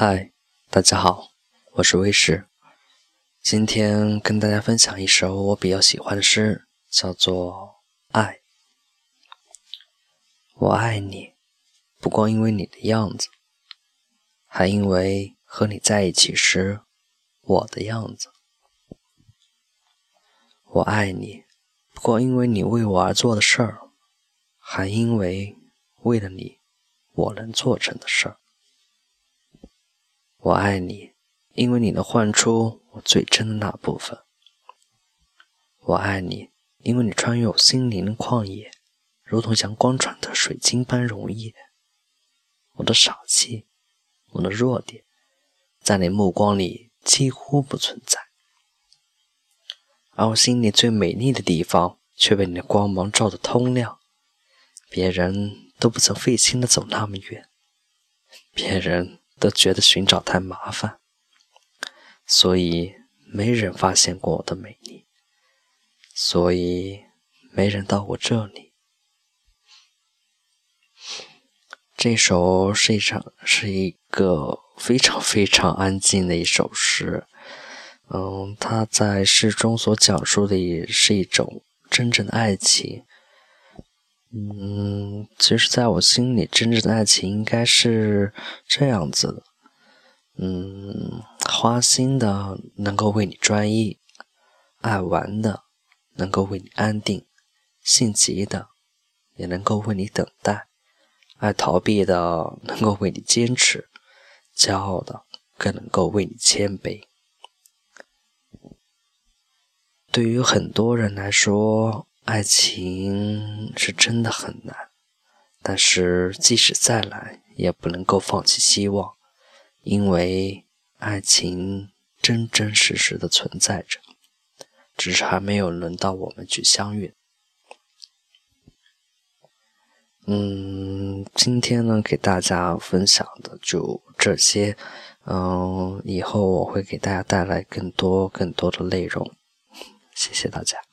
嗨，大家好，我是威士。今天跟大家分享一首我比较喜欢的诗，叫做《爱》。我爱你，不光因为你的样子，还因为和你在一起时我的样子。我爱你，不光因为你为我而做的事儿，还因为为了你我能做成的事儿。我爱你，因为你能唤出我最真的那部分。我爱你，因为你穿越我心灵的旷野，如同阳光穿透水晶般容易。我的傻气，我的弱点，在你目光里几乎不存在，而我心里最美丽的地方，却被你的光芒照得通亮。别人都不曾费心的走那么远，别人。都觉得寻找太麻烦，所以没人发现过我的美丽，所以没人到我这里。这首是一场是一个非常非常安静的一首诗，嗯，它在诗中所讲述的也是一种真正的爱情。嗯，其实，在我心里，真正的爱情应该是这样子的。嗯，花心的能够为你专一，爱玩的能够为你安定，性急的也能够为你等待，爱逃避的能够为你坚持，骄傲的更能够为你谦卑。对于很多人来说，爱情是真的很难，但是即使再难，也不能够放弃希望，因为爱情真真实实的存在着，只是还没有轮到我们去相遇。嗯，今天呢，给大家分享的就这些，嗯，以后我会给大家带来更多更多的内容，谢谢大家。